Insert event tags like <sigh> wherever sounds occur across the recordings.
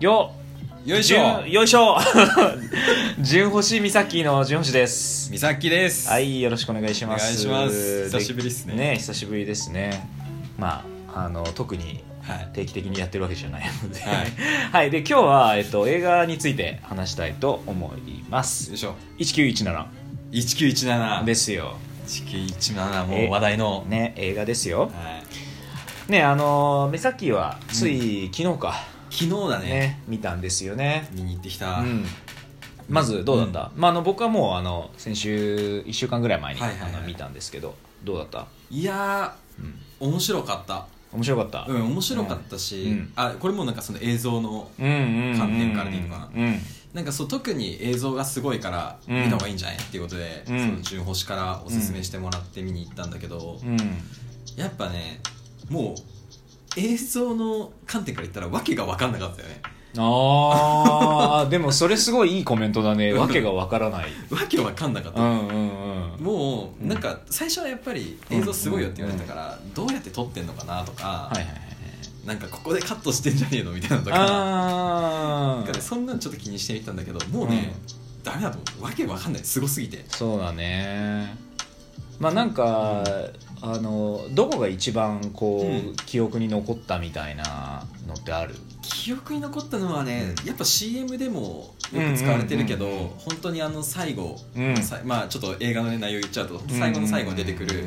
よよいしょ。よいしょ。純星美咲の純星です。みさきです。はいよろしくお願いします。お願いします。久しぶりっすね。ね久しぶりですね。まああの特にはい。定期的にやってるわけじゃないので、はい。<laughs> はい、で今日は、えっと、映画について話したいと思います。よいしょ。1917 1917ですよ。1917もう話題の、ね映画ですよ。はい、ねあの美咲はつい昨日か、昨日だね。ね見たんですよね。見に行ってきた、うん。まずどうだった、まあ、あの僕はもうあの先週1週間ぐらい前に、はいはいはい。あの見たんですけどどうだった、いやうん、ー面白かった。面白かった？うん面白かったし、うん。あこれもなんかその映像のうんうんうん観点からでいいのかなうん。なんかそう特に映像がすごいからうん。見た方がいいんじゃない？っていうことで、うん。その純星からおすすめしてもらって見に行ったんだけど、うん。やっぱねもう映像の観点から言ったら訳が分かんなかったよね。ああ <laughs> でもそれすごいいいコメントだね。わけがわからない。訳分かんなかった、うんうんうん。もうなんか最初はやっぱり映像すごいよって言われたから、どうやって撮ってんのかなとか、はいはいはいなんかここでカットしてんじゃねえのみたいなのとか。なんかねそんなのちょっと気にしてみたんだけどもうね、ダメだと思う。わけわかんない。すごすぎて。そうだね。まあなんかあのどこが一番こう、うん。記憶に残ったみたいなのってある？記憶に残ったのはね、うん。やっぱ CM でもよく使われてるけど、うんうんうんうん。本当にあの最後、うん。さまあちょっと映画の、ね、内容言っちゃうと最後の最後に出てくる、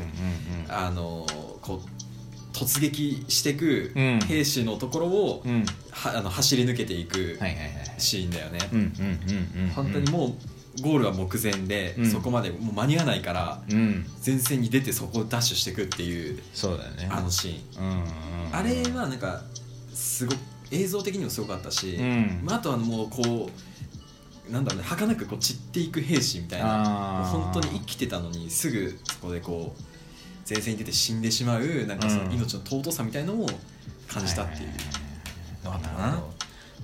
あのこう突撃していくうん。兵士のところを、うん。うんはあの走り抜けていくはいはいはいシーンだよね、うんうんうんうん。本当にもうゴールは目前で、うん。そこまでもう間に合わないからうん。前線に出てそこをダッシュしていくっていうそうだよね。あのシーン、うんうんうん。あれはなんかすご映像的にもすごかったし、うん。まあ、あとはもうこうなんだろうね儚くこう散っていく兵士みたいなもうあー本当に生きてたのにすぐそこでこう前線に出て死んでしまうなんかそのうん。命の尊さみたいのを感じたっていうのかな、なるほど。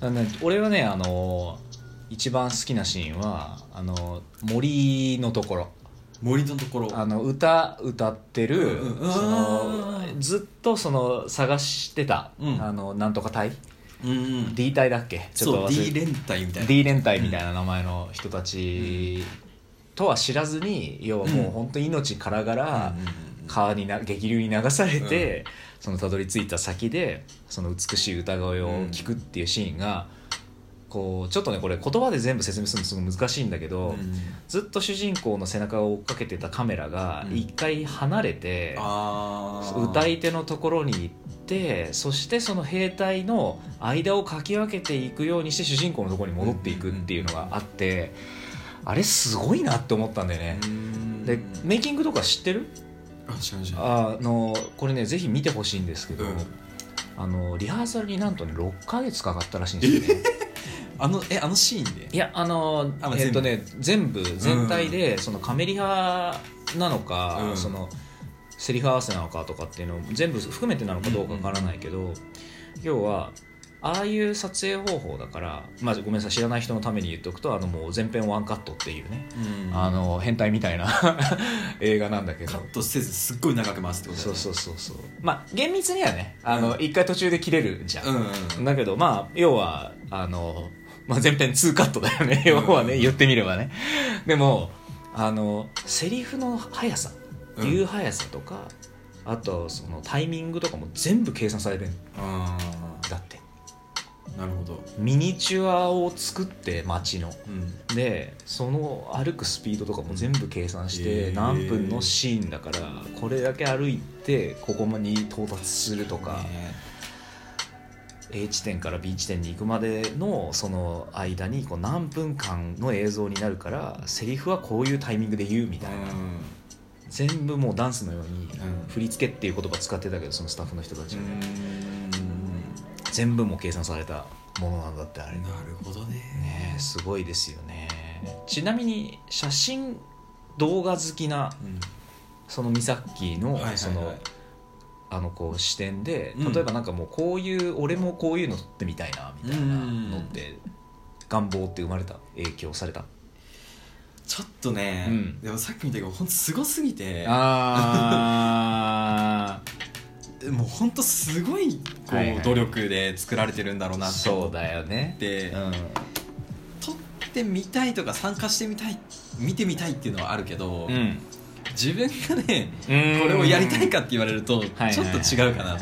だからね俺はねあの一番好きなシーンはあの森のところ。森のところ。あの歌歌ってる、うんうん。そのずっとその探してた、うん。あのなんとか隊。うん D 隊だっけ？ちょっそうと忘れ D 連隊みたいな。D 連隊みたいな名前の人たちとは知らずに要はもう本当に命からがらうんうんうん川にな激流に流されて、そのたどり着いた先でその美しい歌声を聞くっていうシーンが、こうちょっとねこれ言葉で全部説明するのすごい難しいんだけど、うん。ずっと主人公の背中を追っかけてたカメラがうん。一回離れて、あー。歌い手のところに行ってそしてその兵隊の間をかき分けていくようにして主人公のところに戻っていくっていうのがあってあれすごいなって思ったんだよね。う。ん。でメイキングとか知ってる？あのこれねぜひ見てほしいんですけど、うん。あのリハーサルになんとね6ヶ月かかったらしいんですよね。<laughs> あのえあのシーンで？いやあのあまあえっとね全部。全体で、そのカメリハなのか、うん。そのセリフ合わせなのかとかっていうのを全部含めてなのかどうかわからないけど、要はああいう撮影方法だから、まあ、ごめんなさい知らない人のために言っておくとあのもう全編ワンカットっていうね、うん。あの変態みたいな <laughs> 映画なんだけど。カットせずすっごい長く回すってことだよね。そうそうそうそう。まあ厳密にはねあの、うん。一回途中で切れるじゃん、うんうんうん。だけどまあ要はあの、まあ、前編2カットだよね。うん。要はね言ってみればね。でもあのセリフの速さうん言う速さとか、あとそのタイミングとかも全部計算されてるあだって。ーなるほど。ミニチュアを作って街の。うん。でその歩くスピードとかも全部計算しへてー。何分のシーンだからこれだけ歩いてここに到達するとか、ね A 地点から B 地点に行くまでのその間にこう何分間の映像になるからセリフはこういうタイミングで言うみたいな、全部もうダンスのようにうん。振り付けっていう言葉使ってたけどそのスタッフの人たちが、うん。全部もう計算されたものなんだってあれ。なるほどね。ねえすごいですよね。ちなみに写真動画好きなうん。その美咲のはいはいはい。そのあのこう視点でうん。例えばなんかもうこういう俺もこういうの撮ってみたいなみたいなのって願望って生まれた影響された？ちょっとね、うん。でもさっき見たけど本当すごすぎて。あ <laughs> もう本当すごいこう、はいはい。努力で作られてるんだろうなってそうだよね。でうん。撮ってみたいとか参加してみたい見てみたいっていうのはあるけど、うん自分がねうん。これをやりたいかって言われるとちょはいっと違うかな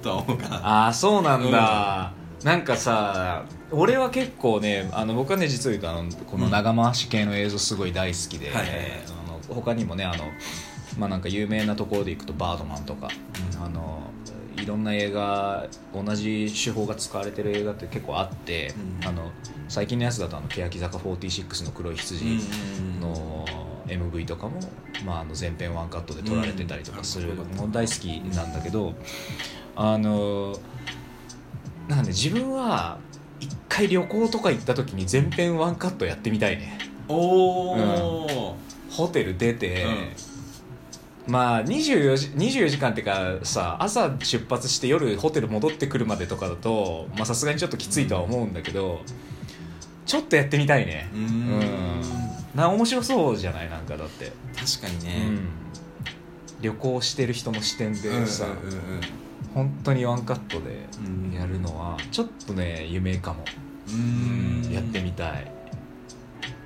とは思うかな、ああそうなんだ、なんかさ俺は結構ねあの僕はね実を言うとあのこの長回し系の映像すごい大好きで、はいはいはい。あの他にもねあのまあなんか有名なところでいくと「バードマン」とか、うん。あのいろんな映画同じ手法が使われてる映画って結構あって、うん。あの最近のやつだとあの欅坂46の黒い羊の MV とかも、まあ、あの前編ワンカットで撮られてたりとかするうん。のも大好きなんだけどあのなんかね自分は一回旅行とか行った時に前編ワンカットやってみたいね。おお、ホテル出て、まあ24時 ,24 時間っていうかさ朝出発して夜ホテル戻ってくるまでとかだとまあさすがにちょっときついとは思うんだけど、ちょっとやってみたいね。うーんな面白そうじゃない？なんかだって、確かにうね、ん、旅行してる人の視点でさ、うんうんうん本当にワンカットでうん。やるのはちょっとね夢かも、うん。やってみたい。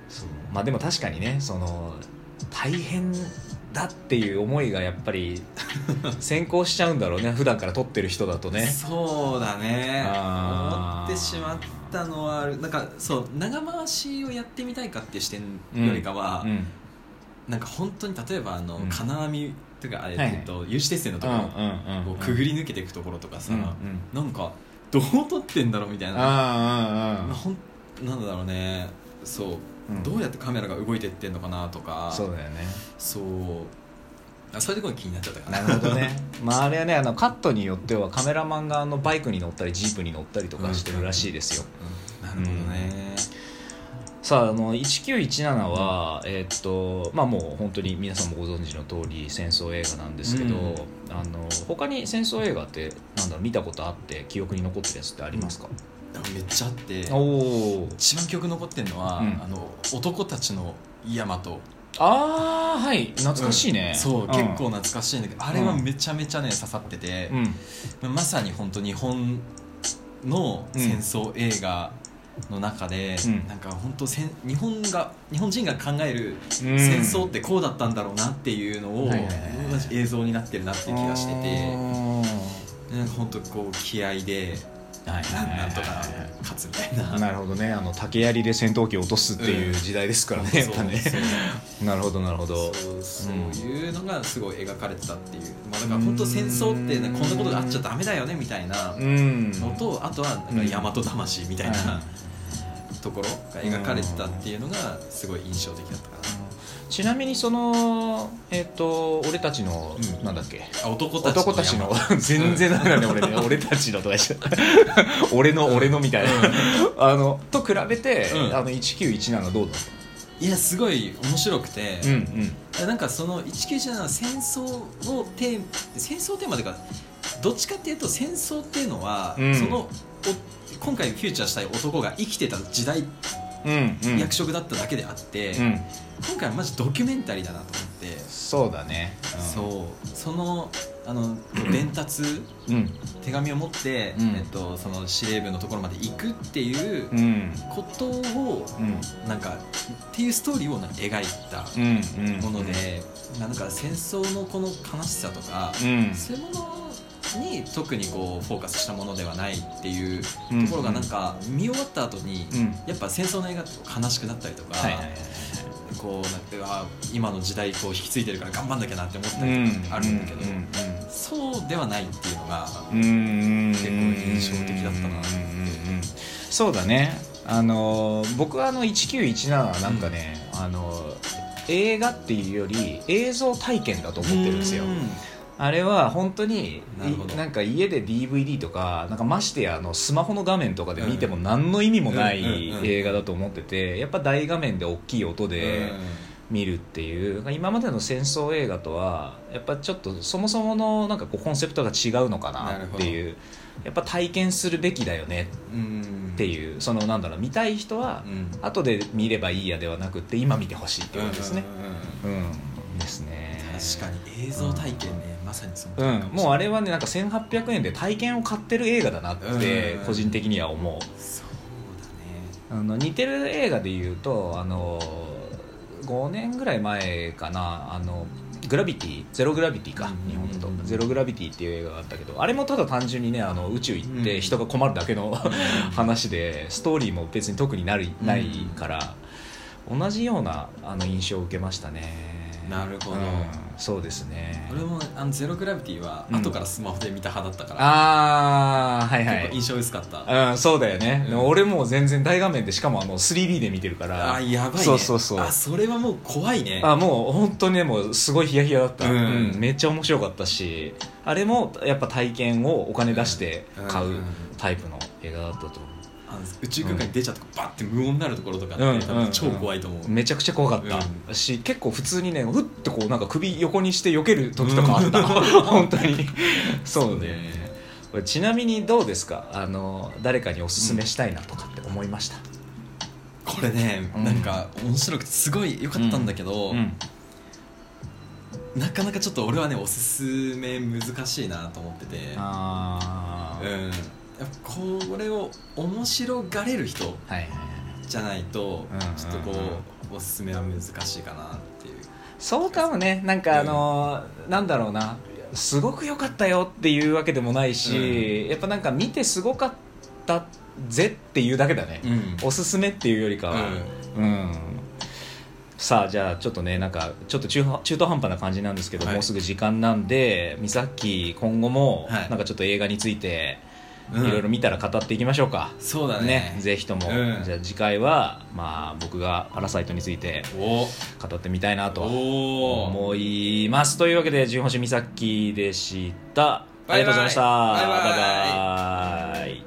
そう。まあでも確かにねその大変だっていう思いがやっぱり <laughs> 先行しちゃうんだろうね。普段から撮ってる人だとね。そうだね。あー。思ってしまったのはなんかそう長回しをやってみたいかっていう視点よりかは、うんなんか本当に例えばあの、うん。金網とかあれ、はいはい。えっと有刺鉄線のところ、うんうんうんこうくぐり抜けていくところとかさ、うんうん。なんかどう撮ってんだろうみたいな。あまあ、ほんなんだろうね。そう、うん。どうやってカメラが動いてってんのかなとか。あそうだよね。そうあそういうところが気になっちゃったか。ななるほどね。<laughs> まああれはねあのカットによってはカメラマンがあのバイクに乗ったりジープに乗ったりとかしてるらしいですよ、うん。なるほどね、さああの1917は、えーっとまあもう本当に皆さんもご存知の通り戦争映画なんですけど、うん。あの他に戦争映画ってなんだろう見たことあって記憶に残ってるやつってありますか、めっちゃあっておお一番記憶残ってるのは、うん。あの男たちのヤマトああはい。懐かしいね、そう、ん。結構懐かしいんだけどあれはめちゃめちゃね刺さっててう、ん。まさに本当日本の戦争映画の中で、うん。なんか本当せん日本が日本人が考えるうん戦争ってこうだったんだろうなっていうのを、映像になってるなっていう気がしててあなんか本当こう気合でーはいはいはいなんとか勝つみたいな。なるほどね。あの竹槍で戦闘機を落とすっていう時代ですからね、やっぱね。なるほどなるほど。そういうのがすごい描かれてたっていう、まあ、だから本当戦争って、ね、こんなことがあっちゃダメだよねみたいなうん。のとあとはなんか大和魂みたいなところが描かれてたっていうのがすごい印象的だったかちなみにそのえっ、と俺たちの、うん。なんだっけ？男たちの男たちの山。全然ダメだね俺ね。<laughs> 俺たちのとか <laughs> 俺の俺のみたいな、あのと比べて、うん。あの1917どうだっいやすごい面白くて、たうんうん。なんかその1917は戦争のテーマ戦争テーマというかどっちかっていうと戦争っていうのは、うん。そのお今回フューチャーしたい男が生きてた時代、うんうん役職だっただけであって、うん。今回はマジドキュメンタリーだなと思って、そうだね、そう。そのあの伝達ううん。手紙を持って、うん。えっと、その司令部のところまで行くっていううん。ことをうん。なんかっていうストーリーをなんか描いたうんうん。もので、なんか戦争のこの悲しさとか、うん。そういうものに特にこうフォーカスしたものではないっていうとうんころがなんか見終わった後に、うんやっぱ戦争の映画って悲しくなったりとか、こうなんかあ今の時代こう引き継いでるから頑張んなきゃなって思ったうりんとかあるんだけど、うんそうではないっていうのが、うんうん結構印象的だったなうんうんうん。そうだね。あの僕はあの1917はなんかね、あの映画っていうより映像体験だと思ってるんですよ。うんあれは本当になるほど。いなんか家で DVD とかなんかましてやあのスマホの画面とかで見ても何の意味もないうんうんうん。映画だと思っててやっぱ大画面で大きい音で見るっていう。今までの戦争映画とはやっぱちょっとそもそものなんかこうコンセプトが違うのかなっていう。やっぱ体験するべきだよねうん。っていう。そのなんだろう見たい人はうん。後で見ればいいやではなくって今見てほしいっていうことですね。うんですね。確かに映像体験ね、まさにそのうん、もうあれはねなんか1800円で体験を買ってる映画だなってうん。個人的には思う。そうあの似てる映画でいうとあの5年ぐらい前かな。あのグラビティゼログラビティかうん。日本と。うんゼログラビティっていう映画があったけどあれもただ単純にねあの宇宙行ってうん。人が困るだけの話でストーリーも別に特になりうん。ないから同じようなあの印象を受けましたね。なるほど。うんそうですね。俺もあのゼログラビティはうん。後からスマホで見た派だったから、ああはいはい。結構印象薄かった、うん、そうだよね、うん。でも俺もう全然大画面でしかもあの 3D で見てるから。あやばいね。そうそうそう。あそれはもう怖いね。あもう本当にねもうすごいヒヤヒヤだった、うん。うんめっちゃ面白かったし。あれもやっぱ体験をお金出して買ううん。タイプの映画だったと思あの宇宙空間に出ちゃってバッて無音になるところとかって、うん。多分超怖いと思う、うめちゃくちゃ怖かった、し結構普通にねふってこうなんか首横にして避ける時とかあった、<laughs> 本当に。そうね。ちなみにどうですか？あの誰かにおすすめしたいなとかって思いました、これね、うん。なんか面白くてすごい良かったんだけど、うん。なかなかちょっと俺はねおすすめ難しいなと思ってて。ああ、うんこれを面白がれる人じゃないとうんちょっとこうんうんうおすすめは難しいかなっていう。そうかもね。なんかあのーなんだろうな。すごく良かったよっていうわけでもないし、やっぱなんか見てすごかったぜっていうだけだね、うん。おすすめっていうよりかは。うん、さあじゃあちょっとねなんかちょっと中途中途半端な感じなんですけど、はい。もうすぐ時間なんで美咲今後もはい。なんかちょっと映画についていうん。ろいろ見たら語っていきましょうか、そうだね。ねぜひとも、うん。じゃあ次回はまあ僕がパラサイトについてお。語ってみたいなとお思います。というわけで純星美咲でした。ありがとうございました。バイバイ。バイバイ